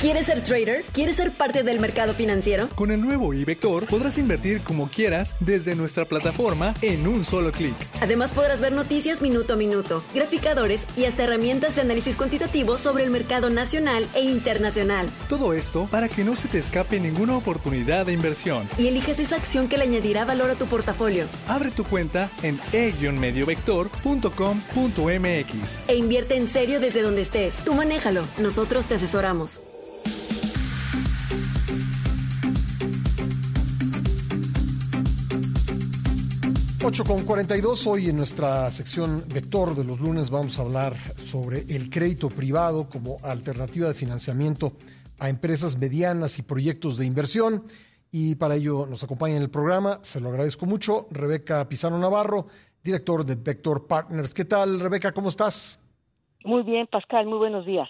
¿Quieres ser trader? ¿Quieres ser parte del mercado financiero? Con el nuevo iVector podrás invertir como quieras desde nuestra plataforma en un solo clic. Además podrás ver noticias minuto a minuto, graficadores y hasta herramientas de análisis cuantitativo sobre el mercado nacional e internacional. Todo esto para que no se te escape ninguna oportunidad de inversión. Y eliges esa acción que le añadirá valor a tu portafolio. Abre tu cuenta en e-mediovector.com.mx e invierte en serio desde donde estés. Tú manéjalo, nosotros te asesoramos. 8 con 42, hoy en nuestra sección Vector de los lunes vamos a hablar sobre el crédito privado como alternativa de financiamiento a empresas medianas y proyectos de inversión. Y para ello nos acompaña en el programa, se lo agradezco mucho, Rebeca Pizarro Navarro, director de Vector Partners. ¿Qué tal, Rebeca? ¿Cómo estás? Muy bien, Pascal, muy buenos días.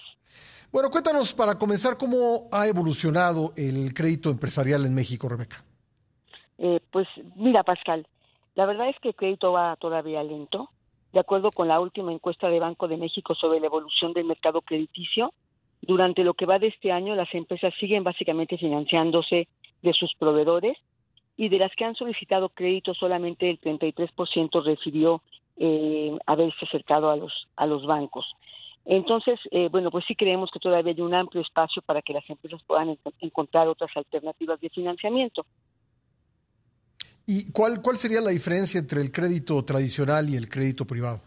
Bueno, cuéntanos para comenzar cómo ha evolucionado el crédito empresarial en México, Rebeca. Eh, pues mira, Pascal, la verdad es que el crédito va todavía lento. De acuerdo con la última encuesta de Banco de México sobre la evolución del mercado crediticio, durante lo que va de este año las empresas siguen básicamente financiándose de sus proveedores y de las que han solicitado crédito solamente el 33% refirió eh, haberse acercado a los, a los bancos. Entonces, eh, bueno, pues sí creemos que todavía hay un amplio espacio para que las empresas puedan encontrar otras alternativas de financiamiento. ¿Y cuál, cuál sería la diferencia entre el crédito tradicional y el crédito privado?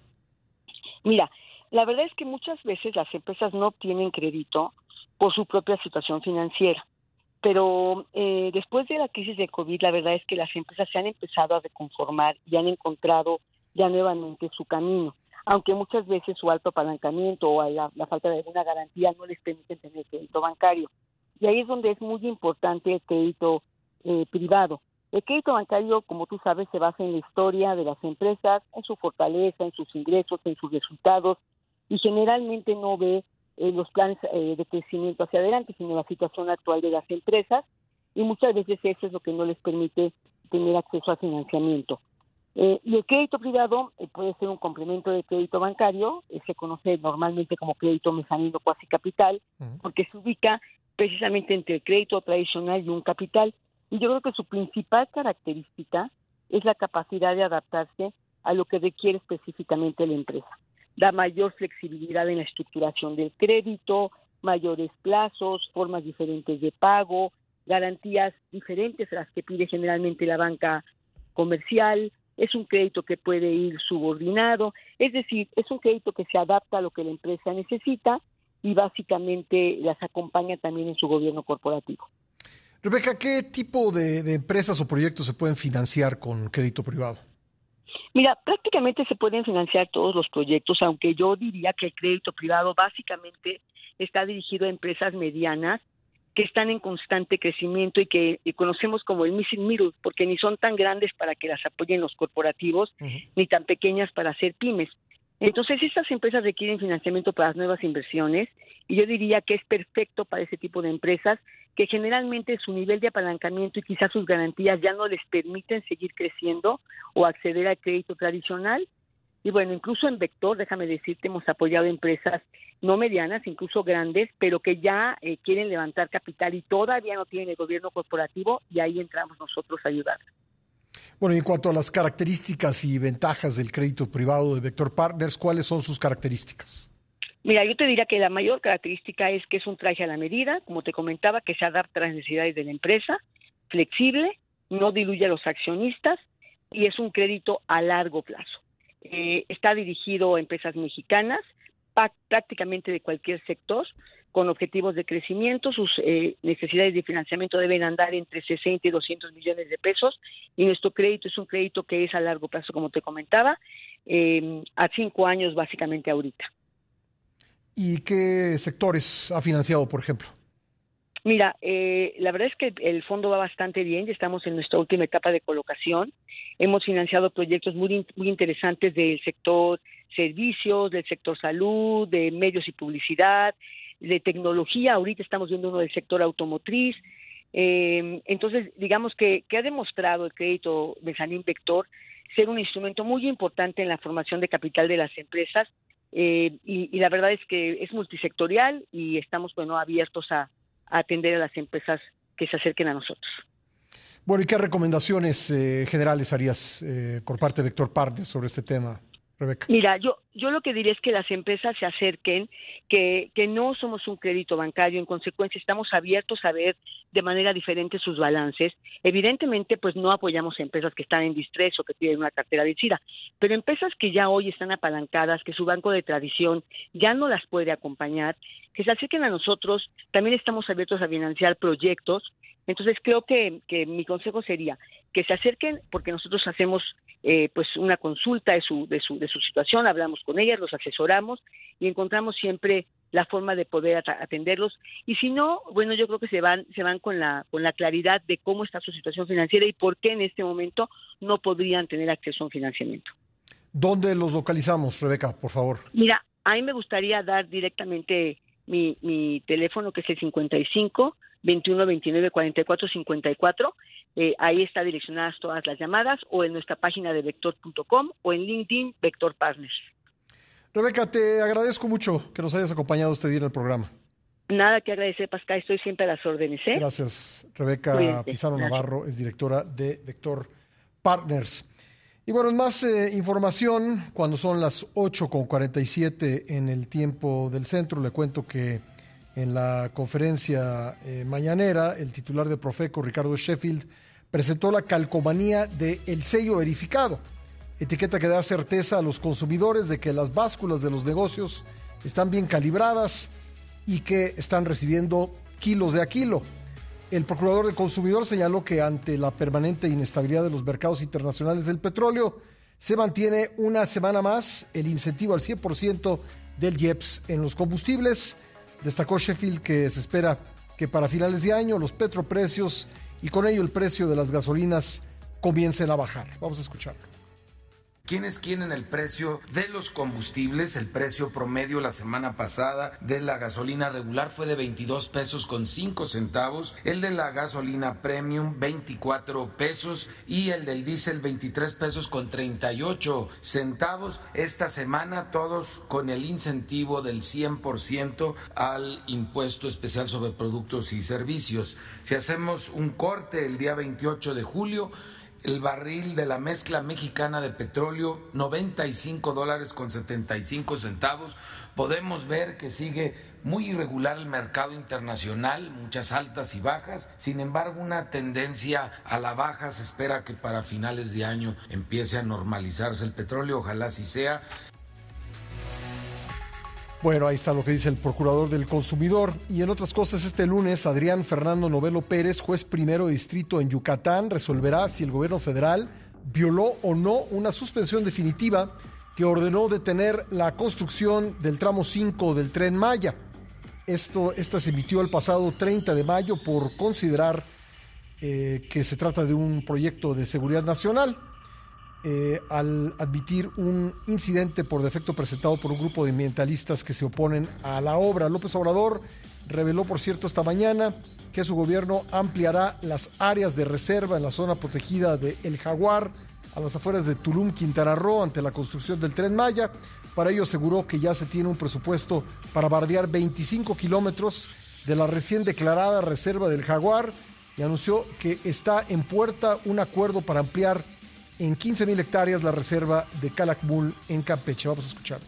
Mira, la verdad es que muchas veces las empresas no obtienen crédito por su propia situación financiera. Pero eh, después de la crisis de COVID, la verdad es que las empresas se han empezado a reconformar y han encontrado ya nuevamente su camino, aunque muchas veces su alto apalancamiento o la, falta de alguna garantía no les permiten tener crédito bancario. Y ahí es donde es muy importante el crédito eh, privado. El crédito bancario, como tú sabes, se basa en la historia de las empresas, en su fortaleza, en sus ingresos, en sus resultados y generalmente no ve eh, los planes eh, de crecimiento hacia adelante, sino la situación actual de las empresas y muchas veces eso es lo que no les permite tener acceso a financiamiento. Eh, y el crédito privado puede ser un complemento de crédito bancario, se conoce normalmente como crédito mezanino cuasi capital, porque se ubica precisamente entre el crédito tradicional y un capital y yo creo que su principal característica es la capacidad de adaptarse a lo que requiere específicamente la empresa. Da mayor flexibilidad en la estructuración del crédito, mayores plazos, formas diferentes de pago, garantías diferentes a las que pide generalmente la banca comercial, es un crédito que puede ir subordinado, es decir, es un crédito que se adapta a lo que la empresa necesita y básicamente las acompaña también en su gobierno corporativo. Rebeca, ¿qué tipo de, empresas o proyectos se pueden financiar con crédito privado? Mira, prácticamente se pueden financiar todos los proyectos, aunque yo diría que el crédito privado básicamente está dirigido a empresas medianas que están en constante crecimiento y que conocemos como el missing middle, porque ni son tan grandes para que las apoyen los corporativos, ni tan pequeñas para hacer pymes. Entonces, estas empresas requieren financiamiento para las nuevas inversiones y yo diría que es perfecto para ese tipo de empresas que generalmente su nivel de apalancamiento y quizás sus garantías ya no les permiten seguir creciendo o acceder al crédito tradicional. Y bueno, incluso en Vector, déjame decirte, hemos apoyado empresas no medianas, incluso grandes, pero que ya eh, quieren levantar capital y todavía no tienen el gobierno corporativo y ahí entramos nosotros a ayudar. Bueno, y en cuanto a las características y ventajas del crédito privado de Vector Partners, ¿cuáles son sus características? Mira, yo te diría que la mayor característica es que es un traje a la medida, como te comentaba, que se adapta a las necesidades de la empresa, flexible, no diluye a los accionistas y es un crédito a largo plazo. Eh, está dirigido a empresas mexicanas, prácticamente de cualquier sector, con objetivos de crecimiento. Sus eh, necesidades de financiamiento deben andar entre 60 y 200 millones de pesos y nuestro crédito es un crédito que es a largo plazo, como te comentaba, eh, a cinco años básicamente ahorita. ¿Y qué sectores ha financiado, por ejemplo? Mira, eh, la verdad es que el fondo va bastante bien, ya estamos en nuestra última etapa de colocación. Hemos financiado proyectos muy, muy interesantes del sector servicios, del sector salud, de medios y publicidad, de tecnología. Ahorita estamos viendo uno del sector automotriz. Eh, entonces, digamos que, que ha demostrado el crédito de Sanín Vector ser un instrumento muy importante en la formación de capital de las empresas eh, y, y, la verdad es que es multisectorial y estamos bueno abiertos a, a atender a las empresas que se acerquen a nosotros. Bueno, ¿y qué recomendaciones eh, generales harías eh, por parte de Vector Partners sobre este tema? Mira, yo, yo lo que diría es que las empresas se acerquen, que, que no somos un crédito bancario, en consecuencia estamos abiertos a ver de manera diferente sus balances. Evidentemente, pues no apoyamos empresas que están en distrés o que tienen una cartera vencida, pero empresas que ya hoy están apalancadas, que su banco de tradición ya no las puede acompañar, que se acerquen a nosotros, también estamos abiertos a financiar proyectos. Entonces creo que, que mi consejo sería que se acerquen porque nosotros hacemos eh, pues una consulta de su, de, su, de su situación, hablamos con ellas, los asesoramos y encontramos siempre la forma de poder atenderlos y si no, bueno, yo creo que se van se van con la con la claridad de cómo está su situación financiera y por qué en este momento no podrían tener acceso a un financiamiento. ¿Dónde los localizamos, Rebeca, por favor? Mira, a mí me gustaría dar directamente mi, mi teléfono que es el 55 21 29 44 54. Eh, ahí está direccionadas todas las llamadas o en nuestra página de vector.com o en LinkedIn Vector Partners. Rebeca, te agradezco mucho que nos hayas acompañado este día en el programa. Nada que agradecer, Pascal, estoy siempre a las órdenes. ¿eh? Gracias, Rebeca Cuídate. Pizarro Navarro, es directora de Vector Partners. Y bueno, más eh, información, cuando son las 8.47 en el tiempo del centro, le cuento que en la conferencia eh, mañanera, el titular de Profeco, Ricardo Sheffield, presentó la calcomanía del el sello verificado, etiqueta que da certeza a los consumidores de que las básculas de los negocios están bien calibradas y que están recibiendo kilos de a kilo. El procurador del consumidor señaló que ante la permanente inestabilidad de los mercados internacionales del petróleo, se mantiene una semana más el incentivo al 100% del IEPS en los combustibles. Destacó Sheffield que se espera que para finales de año los petroprecios y con ello el precio de las gasolinas comiencen a bajar. Vamos a escucharlo. ¿Quiénes quieren el precio de los combustibles? El precio promedio la semana pasada de la gasolina regular fue de 22 pesos con 5 centavos, el de la gasolina premium 24 pesos y el del diésel 23 pesos con 38 centavos. Esta semana todos con el incentivo del 100% al impuesto especial sobre productos y servicios. Si hacemos un corte el día 28 de julio, el barril de la mezcla mexicana de petróleo 95 dólares con 75 centavos. Podemos ver que sigue muy irregular el mercado internacional, muchas altas y bajas. Sin embargo, una tendencia a la baja se espera que para finales de año empiece a normalizarse el petróleo. Ojalá así sea. Bueno, ahí está lo que dice el procurador del consumidor. Y en otras cosas, este lunes, Adrián Fernando Novelo Pérez, juez primero de distrito en Yucatán, resolverá si el gobierno federal violó o no una suspensión definitiva que ordenó detener la construcción del tramo 5 del tren Maya. Esto, esta se emitió el pasado 30 de mayo por considerar eh, que se trata de un proyecto de seguridad nacional eh, al admitir un incidente por defecto presentado por un grupo de ambientalistas que se oponen a la obra. López Obrador reveló, por cierto, esta mañana que su gobierno ampliará las áreas de reserva en la zona protegida de El Jaguar, a las afueras de Tulum, Quintana Roo, ante la construcción del tren Maya. Para ello aseguró que ya se tiene un presupuesto para bardear 25 kilómetros de la recién declarada reserva del Jaguar y anunció que está en puerta un acuerdo para ampliar en 15 mil hectáreas la reserva de Calakmul en Campeche. Vamos a escuchar.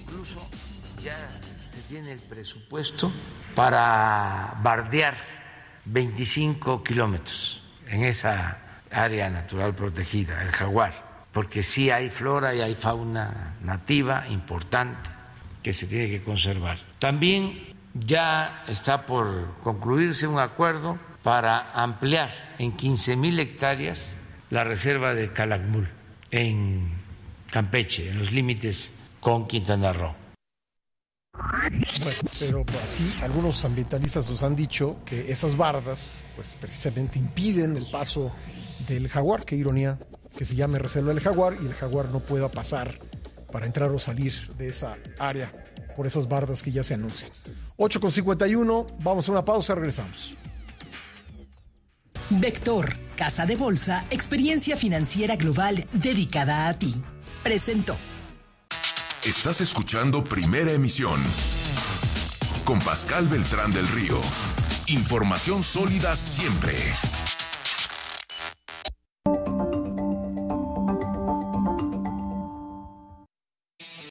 Incluso ya se tiene el presupuesto para bardear 25 kilómetros en esa área natural protegida, el jaguar, porque sí hay flora y hay fauna nativa importante que se tiene que conservar. También ya está por concluirse un acuerdo para ampliar en 15 mil hectáreas la reserva de Calakmul en Campeche, en los límites con Quintana Roo. Bueno, pero aquí algunos ambientalistas nos han dicho que esas bardas, pues precisamente impiden el paso del jaguar. Qué ironía que se llame reserva del jaguar y el jaguar no pueda pasar para entrar o salir de esa área por esas bardas que ya se anuncian. 8 con 51, vamos a una pausa, regresamos. Vector, Casa de Bolsa, experiencia financiera global dedicada a ti. Presentó. Estás escuchando Primera Emisión. Con Pascal Beltrán del Río. Información sólida siempre.